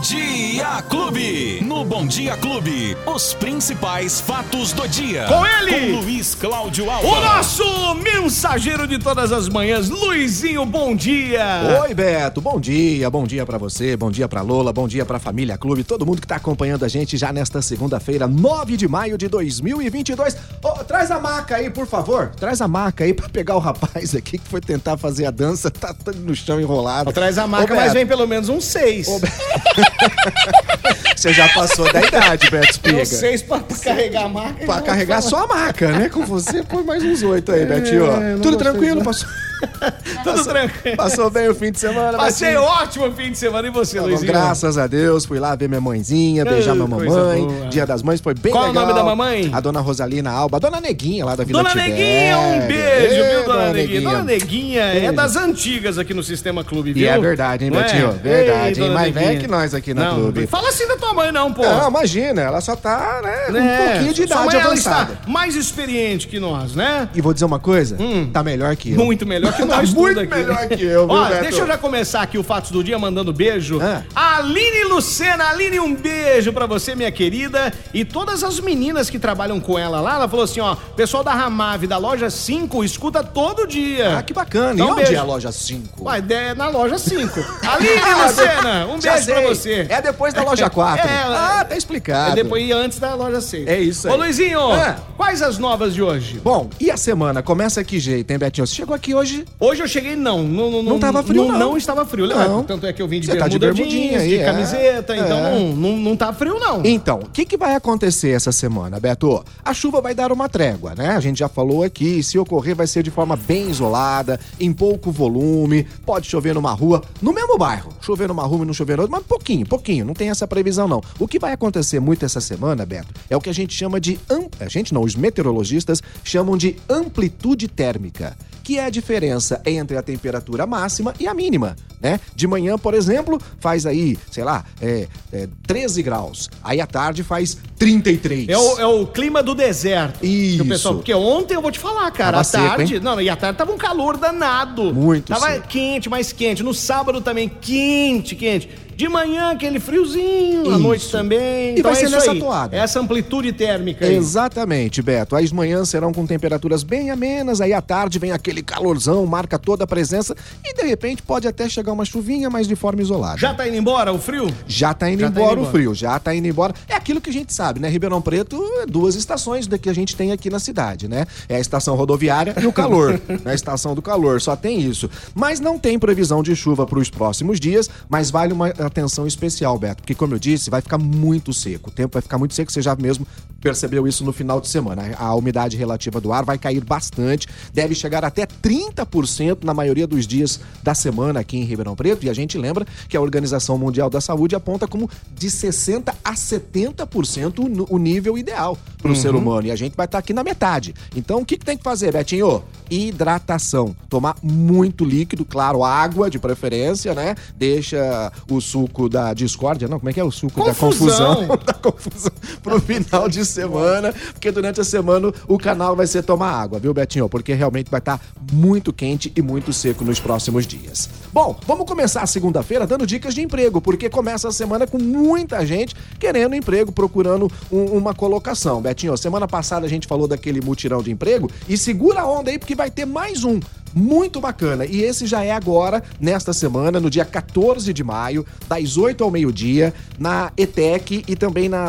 Dia Clube. No Bom Dia Clube, os principais fatos do dia. Com ele, Com Luiz Cláudio Alba. o nosso mensageiro de todas as manhãs, Luizinho, bom dia. Oi, Beto. Bom dia. Bom dia pra você, bom dia pra Lola, bom dia pra Família Clube, todo mundo que tá acompanhando a gente já nesta segunda-feira, 9 de maio de 2022. Ô, traz a maca aí, por favor. Traz a maca aí pra pegar o rapaz aqui que foi tentar fazer a dança, tá todo no chão enrolado. Traz a Ô, marca, mas vem pelo menos um seis. Ô, Beto. Você já passou da idade, Beto Espiga. Seis pra, pra carregar a marca. Pra carregar só a maca, né? Com você, põe mais uns oito aí, Betinho. É, não Tudo tranquilo? Passou, Tudo tranquilo. passou bem o fim de semana, Passei Betinho? ótimo fim de semana e você, Tá bom, Luizinho? graças a Deus, fui lá ver minha mãezinha, beijar Ai, minha mamãe. Dia das Mães foi bem Qual é o legal. nome da mamãe? A dona Rosalina Alba, a dona Neguinha lá da Vila Dona Tibéria. Neguinha, um beijo, Ê, viu, dona Neguinha? Dona Neguinha é das antigas aqui no Sistema Clube, viu? E é verdade, hein, Não é? Betinho? Verdade, Ei, hein? dona Mais velha que nós aqui na Não, Clube. Fala assim da tua mãe, não, pô. Não, imagina, ela só tá, né, um É, pouquinho de idade mãe, avançada. mais experiente que nós, né? E vou dizer uma coisa, tá melhor que eu. Muito melhor que Tá nós muito aqui. melhor que eu, viu, Ó, Beto? deixa eu já começar aqui o Fatos do Dia mandando beijo. Ah. Aline Lucena, Aline, um beijo pra você, minha querida. E todas as meninas que trabalham com ela lá, ela falou assim, ó, pessoal da Ramave, da loja 5, escuta todo dia. Ah, que bacana. Então, e onde beijo. é a loja 5? Ué, é na loja 5. Aline Lucena, um beijo pra você. É depois da loja 4. É, ah, tá explicado. É depois e antes da loja 6. É isso aí. Ô, Luizinho, Ah. quais as novas de hoje? Bom, e a semana? Começa que jeito, hein, Betinho? Você chegou aqui hoje Hoje eu cheguei, não. Não, não, Não tava frio, não. Não estava frio. Não. Tanto é que eu vim de Você tá de bermuda bermudinha jeans, aí, de é. camiseta, então É. não, não, não tá frio, não. Então, o que, que vai acontecer essa semana, Beto? A chuva vai dar uma trégua, né? A gente já falou aqui, se ocorrer vai ser de forma bem isolada, em pouco volume, pode chover numa rua, no mesmo bairro. Chover numa rua e não chover outra, mas pouquinho, pouquinho, não tem essa previsão não. O que vai acontecer muito essa semana, Beto, é o que a gente chama de... am- A gente não, os meteorologistas chamam de amplitude térmica, que é a diferença entre a temperatura máxima e a mínima, né? De manhã, por exemplo, faz aí, sei lá, é, é, 13 graus. Aí à tarde faz 33. É o, é o clima do deserto. Isso. Pessoal, porque ontem eu vou te falar, cara, Tava à tarde. não, e à tarde tava um calor danado. Muito Tava seco. quente, mais quente. No sábado também, quente, quente. De manhã, aquele friozinho, à Isso. noite também. E vai é ser nessa aí. toada. Essa amplitude térmica aí. Exatamente, Beto. As manhãs serão com temperaturas bem amenas, aí à tarde vem aquele calorzão, marca toda a presença e de repente pode até chegar uma chuvinha, mas de forma isolada. Já tá indo embora o frio? Já tá indo Já tá embora indo o embora. frio, já tá indo embora. É aquilo que a gente sabe, né? Ribeirão Preto, é duas estações da que a gente tem aqui na cidade, né? É a estação rodoviária e o calor. né? A estação do calor, só tem isso. Mas não tem previsão de chuva para os próximos dias, mas vale uma atenção especial, Beto, porque como eu disse, vai ficar muito seco. O tempo vai ficar muito seco, você já mesmo percebeu isso no final de semana. A umidade relativa do ar vai cair bastante, deve chegar até 30% na maioria dos dias da semana aqui em Ribeirão Preto, e a gente lembra que a Organização Mundial da Saúde aponta como de 60 a 70% o nível ideal para o ser humano, e a gente vai estar aqui na metade. Então, o que, que tem que fazer, Betinho? Hidratação. Tomar muito líquido, claro, água de preferência, né? Deixa o suco da discórdia, não, como é que é o suco Confusão. da confusão? da confusão pro final de semana, porque durante a semana o canal vai ser tomar água, viu, Betinho? Porque realmente vai estar muito quente e muito seco nos próximos dias. Bom, vamos começar a segunda-feira dando dicas de emprego, porque começa a semana com muita gente querendo emprego, procurando um- uma colocação. Betinho, semana passada a gente falou daquele mutirão de emprego e segura a onda aí porque vai ter mais um. Muito bacana. E esse já é agora, nesta semana, no dia 14 de maio, das 8 ao meio-dia, na ETEC e também na.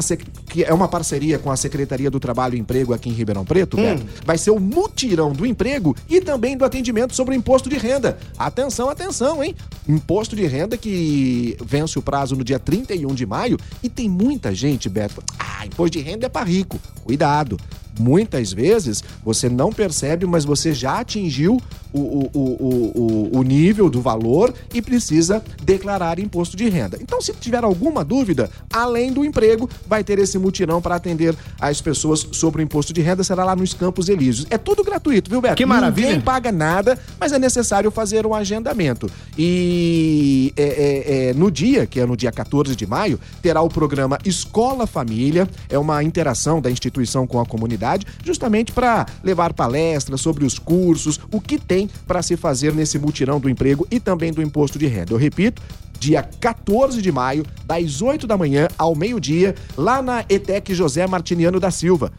Que é uma parceria com a Secretaria do Trabalho e Emprego aqui em Ribeirão Preto, Beto. Vai ser o mutirão do emprego e também do atendimento sobre o imposto de renda. Atenção, atenção, hein? Imposto de renda que vence o prazo no dia 31 de maio e tem muita gente, Beto. Ah, imposto de renda é para rico. Cuidado. Muitas vezes você não percebe, mas você já atingiu o, o, o, o, nível do valor e precisa declarar imposto de renda. Então, se tiver alguma dúvida, além do emprego, vai ter esse mutirão para atender as pessoas sobre o imposto de renda. Será lá nos Campos Elíseos. É tudo gratuito, viu, Beto? Que maravilha. Ninguém paga nada, mas é necessário fazer um agendamento. E é, é, é, no dia, que é no dia 14 de maio, terá o programa Escola Família. É uma interação da instituição com a comunidade justamente para levar palestras sobre os cursos, o que tem para se fazer nesse mutirão do emprego e também do imposto de renda. Eu repito, dia 14 de maio, das 8 da manhã ao meio-dia, lá na ETEC José Martiniano da Silva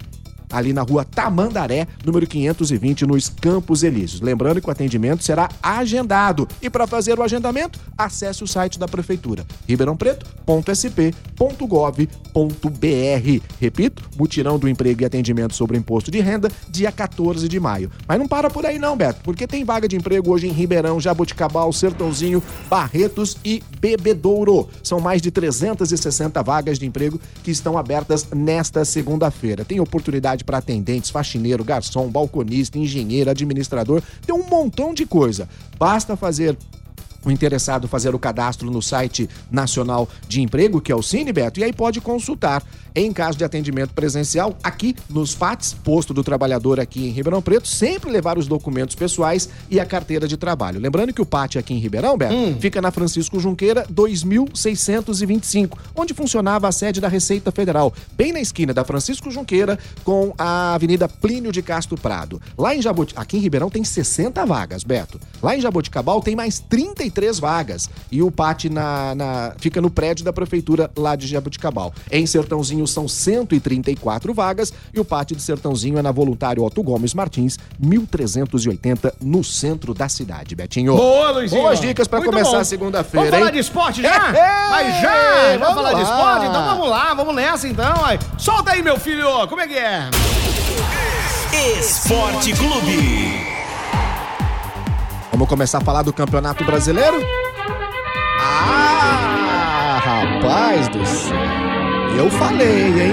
ali na rua Tamandaré, número 520, nos Campos Elíseos. Lembrando que o atendimento será agendado. E para fazer o agendamento, acesse o site da Prefeitura, ribeirãopreto.sp.gov.br. Repito, mutirão do emprego e atendimento sobre imposto de renda, dia 14 de maio. Mas não para por aí não, Beto, porque tem vaga de emprego hoje em Ribeirão, Jaboticabal, Sertãozinho, Barretos e Bebedouro. São mais de 360 vagas de emprego que estão abertas nesta segunda-feira. Tem oportunidade para atendentes, faxineiro, garçom, balconista, engenheiro, administrador, tem um montão de coisa. Basta fazer o interessado fazer o cadastro no site nacional de emprego, que é o Cinebeto, e aí pode consultar em caso de atendimento presencial aqui nos PATs, posto do trabalhador aqui em Ribeirão Preto, sempre levar os documentos pessoais e a carteira de trabalho. Lembrando que o PAT aqui em Ribeirão, Beto, hum. fica na Francisco Junqueira 2625, onde funcionava a sede da Receita Federal, bem na esquina da Francisco Junqueira com a Avenida Plínio de Castro Prado. Lá em Jabuti, aqui em Ribeirão tem 60 vagas, Beto. Lá em Jaboticabal tem mais 33 vagas e o PAT na, na, fica no prédio da prefeitura lá de Jaboticabal. Em Sertãozinho são 134 vagas e o pátio de Sertãozinho é na Voluntário Otto Gomes Martins, 1380, no centro da cidade, Betinho. Boa, Luizinho. Boas dicas para começar segunda-feira, Vamos falar de esporte já? É, Mas já! Vamos, falar lá. de esporte? Então vamos lá, vamos nessa então. Solta aí, meu filho, como é que é? Esporte Clube. Vamos começar a falar do Campeonato Brasileiro? Ah, rapaz do céu. Eu falei, hein?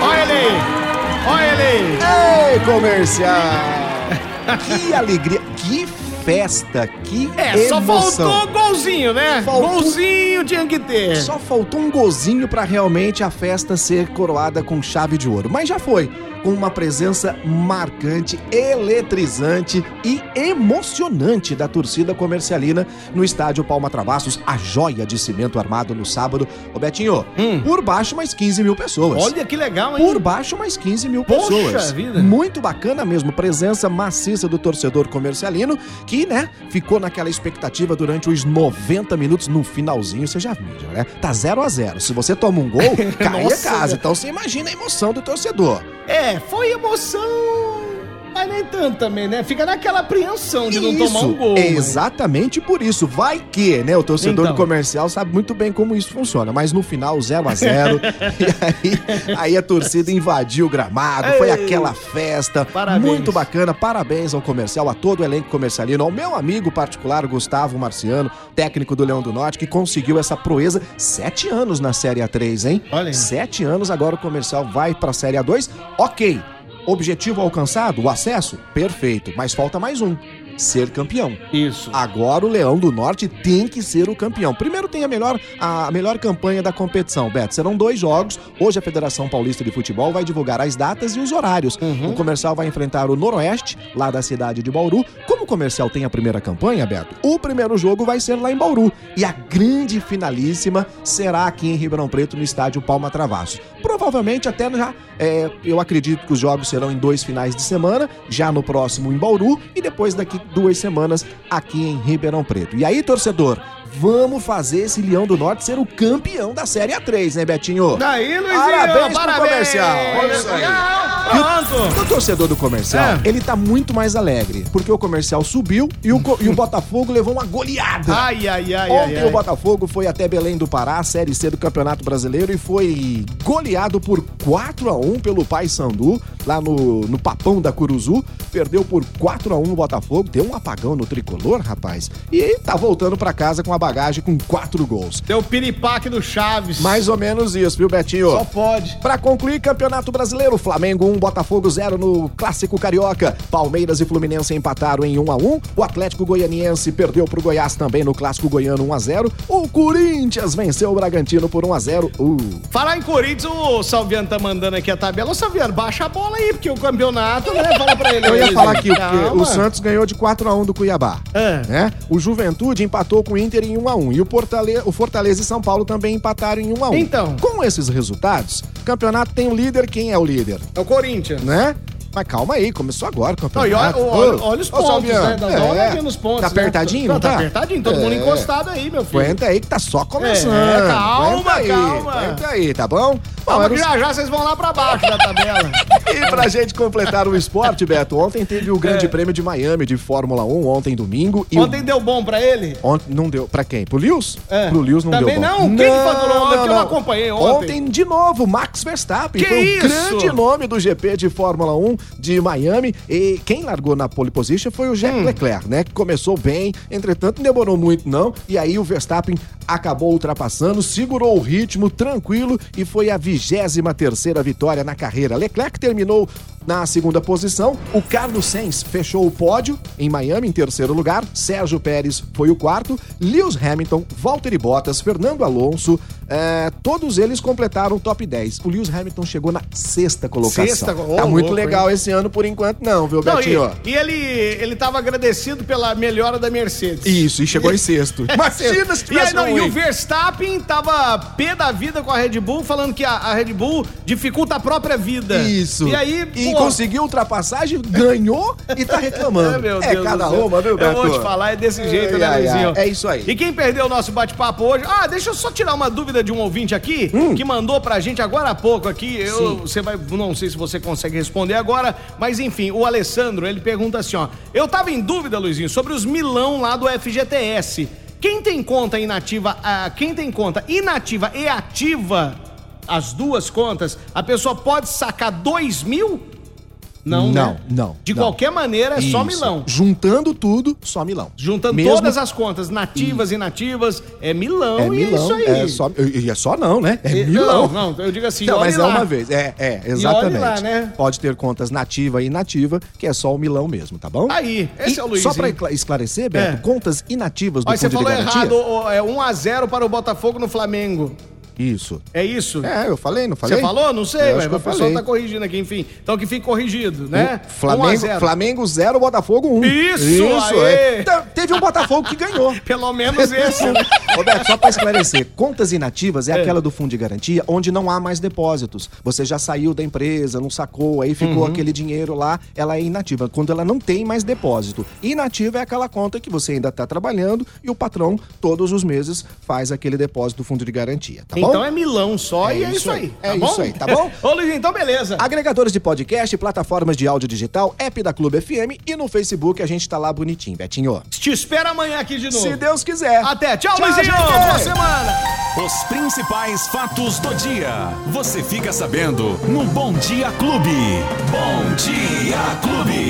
Olha ele aí! Olha ele aí! Ei, comercial! que alegria! Que festa, que é, emoção. só faltou golzinho, né? Faltou... Golzinho tinha que ter. Só faltou um golzinho para realmente a festa ser coroada com chave de ouro. Mas já foi com uma presença marcante, eletrizante e emocionante da torcida comercialina no estádio Palma Travassos, a joia de cimento armado no sábado. Ô Betinho, hum. por baixo mais 15 mil pessoas. Olha que legal, hein? Por baixo mais 15 mil Poxa pessoas. Vida. Muito bacana mesmo, presença maciça do torcedor comercialino, que, né, ficou naquela expectativa durante os 90 minutos. No finalzinho, você já viu, né? Tá 0 a 0 Se você toma um gol, cai a casa. Então você imagina a emoção do torcedor. É, foi emoção nem tanto também, né? Fica naquela apreensão de não tomar um gol. Exatamente mas... por isso. Vai que, né? O torcedor então. comercial sabe muito bem como isso funciona. Mas no final, 0 a 0 E aí, aí a torcida invadiu o gramado. Ei, foi aquela festa. Parabéns. Muito bacana. Parabéns ao comercial, a todo o elenco comercialino, ao meu amigo particular, Gustavo Marciano, técnico do Leão do Norte, que conseguiu essa proeza sete anos na Série A3, hein? Olha. Sete anos, agora o comercial vai pra Série A2. Ok. Objetivo alcançado? O acesso? Perfeito, mas falta mais um ser campeão. Isso. Agora o Leão do Norte tem que ser o campeão. Primeiro tem a melhor, a melhor campanha da competição, Beto. Serão dois jogos. Hoje a Federação Paulista de Futebol vai divulgar as datas e os horários. Uhum. O comercial vai enfrentar o Noroeste, lá da cidade de Bauru. Como o comercial tem a primeira campanha, Beto, o primeiro jogo vai ser lá em Bauru. E a grande finalíssima será aqui em Ribeirão Preto, no estádio Palma Travasso. Provavelmente até já, é, eu acredito que os jogos serão em dois finais de semana, já no próximo em Bauru e depois daqui duas semanas aqui em Ribeirão Preto. E aí, torcedor, vamos fazer esse Leão do Norte ser o campeão da Série A3, né, Betinho? Daí, Luizinho! Parabéns, parabéns pro comercial! Olha isso aí! E o, o, torcedor do comercial, é. ele tá muito mais alegre, porque o comercial subiu e o, e o Botafogo levou uma goleada. Ai, ai, ai, Ontem ai, ai. o Botafogo foi até Belém do Pará, Série C do Campeonato Brasileiro, e foi goleado por 4 a 1 pelo Paysandu, lá no, no Papão da Curuzu. Perdeu por 4 a 1 no Botafogo, deu um apagão no tricolor, rapaz. E tá voltando para casa com a bagagem com quatro gols. Deu piripaque do Chaves. Mais ou menos isso, viu, Betinho? Só pode. Pra concluir, Campeonato Brasileiro, Flamengo 1, Botafogo 0 no Clássico Carioca. Palmeiras e Fluminense empataram em 1 a 1 O Atlético Goianiense perdeu pro Goiás também no Clássico Goiano 1 a 0 O Corinthians venceu o Bragantino por 1 a 0 uh. Falar em Corinthians, o Salviano tá mandando aqui a tabela. Ô, Salviano, baixa a bola aí, porque o campeonato, né? Fala pra ele. Eu ia falar aqui, o Santos ganhou de 4 a 1 do Cuiabá. É. Né? O Juventude empatou com o Inter em 1 a 1 E o, Portale... o Fortaleza e São Paulo também empataram em 1 a 1 Então. Com esses resultados, o campeonato tem o líder. Quem é o líder? É o Corinthians. Né? Mas calma aí, começou agora o e olha, campeonato. olha- olha os pontos, né? Dá dá uma olhadinha nos pontos. Tá né? apertadinho, Não, não tá tá? apertadinho, todo mundo É. encostado aí, meu filho. Aguenta aí que tá só começando. É, calma, Aguenta aí, calma. Aguenta aí, tá bom? Bom, já já vocês vão lá pra baixo da tabela. e pra gente completar o esporte, Beto, ontem teve o Grande é. Prêmio de Miami de Fórmula 1, ontem domingo. ontem o... deu bom pra ele? Ontem não deu. Pra quem? Pro Lewis? É. Pro Lewis não Também deu não? bom. Também não? Quem que ontem? Eu não acompanhei ontem. Ontem, de novo, Max Verstappen. Que foi isso? o grande nome do GP de Fórmula 1 de Miami. E quem largou na pole position foi o Jack hum. Leclerc, né? Que começou bem, entretanto, não demorou muito não. E aí o Verstappen acabou ultrapassando, segurou o ritmo tranquilo e foi a vigésima 23ª vitória na carreira. Leclerc terminou na segunda posição, o Carlos Sainz fechou o pódio em Miami em terceiro lugar, Sérgio Pérez foi o quarto, Lewis Hamilton, Valtteri Bottas, Fernando Alonso, eh, todos eles completaram o top 10. O Lewis Hamilton chegou na sexta colocação. Sexta, ô, tá muito louco, legal esse ano por enquanto não, viu, Não, Betinho? e, e ele, ele tava agradecido pela melhora da Mercedes. Isso, e chegou em sexto. Imagina se e, tivesse não, um e o. Verstappen tava pé da vida com a Red Bull, falando que a, a Red Bull dificulta a própria vida. Isso. E aí, E pô, conseguiu ultrapassagem, ganhou e tá reclamando. É, é cada uma, viu, Beto? Eu vou te falar, é desse jeito, Ai, né, ai, é isso aí. E quem perdeu o nosso bate-papo hoje... Ah, deixa eu só tirar uma dúvida de um ouvinte aqui, que mandou pra gente agora há pouco aqui. Eu, Hum. Você vai... Não sei se você consegue responder agora, mas enfim, o Alessandro, ele pergunta assim, ó. Eu tava em dúvida, Luizinho, sobre os milão lá do FGTS. Quem tem conta inativa... ah, quem tem conta inativa e ativa... As duas contas, a pessoa pode sacar dois mil? Não, Não, né? não, De não. qualquer maneira, é só Isso. milão. Juntando tudo, só milão. Juntando Mesmo- todas as contas, nativas e inativas, é milão É e milão, é isso aí. é só, e é só não, né? É E- milão. Não, não, eu digo assim, Não, mas é lá. uma vez. É, é, exatamente. lá, né? Pode ter contas nativa e inativa, que é só o milão mesmo, tá bom? Aí, esse E é o Luiz, Só pra esclarecer, Beto, É. contas inativas do Olha, você Fundo de falou Garantia... errado, é 1x0 para o Botafogo no Flamengo. Isso. É isso? É, eu falei, não falei? Você falou? Não sei, mas o pessoal tá corrigindo aqui, enfim. Então que fique corrigido, né? Flamengo, 1 a 0. Flamengo 0, Botafogo 1. Um. Isso, aê! é. Então, teve um Botafogo que ganhou. Pelo menos esse, né? Roberto, só pra esclarecer, contas inativas é, aquela do fundo de garantia onde não há mais depósitos. Você já saiu da empresa, não sacou, aí ficou Uhum. aquele dinheiro lá, ela é inativa. Quando ela não tem mais depósito. Inativa é aquela conta que você ainda tá trabalhando e o patrão, todos os meses, faz aquele depósito do fundo de garantia, tá bom? Então é milão só É e é isso isso aí. aí, tá é bom? isso aí, tá bom? Ô, Luiz, então beleza. Agregadores de podcast, plataformas de áudio digital, app da Clube FM e no Facebook a gente tá lá bonitinho, Betinho. Te espero amanhã aqui de novo. Se Deus quiser. Até. Tchau, Tchau, Luizinho. gente. Boa semana. Os principais fatos do dia. Você fica sabendo no Bom Dia Clube. Bom Dia Clube.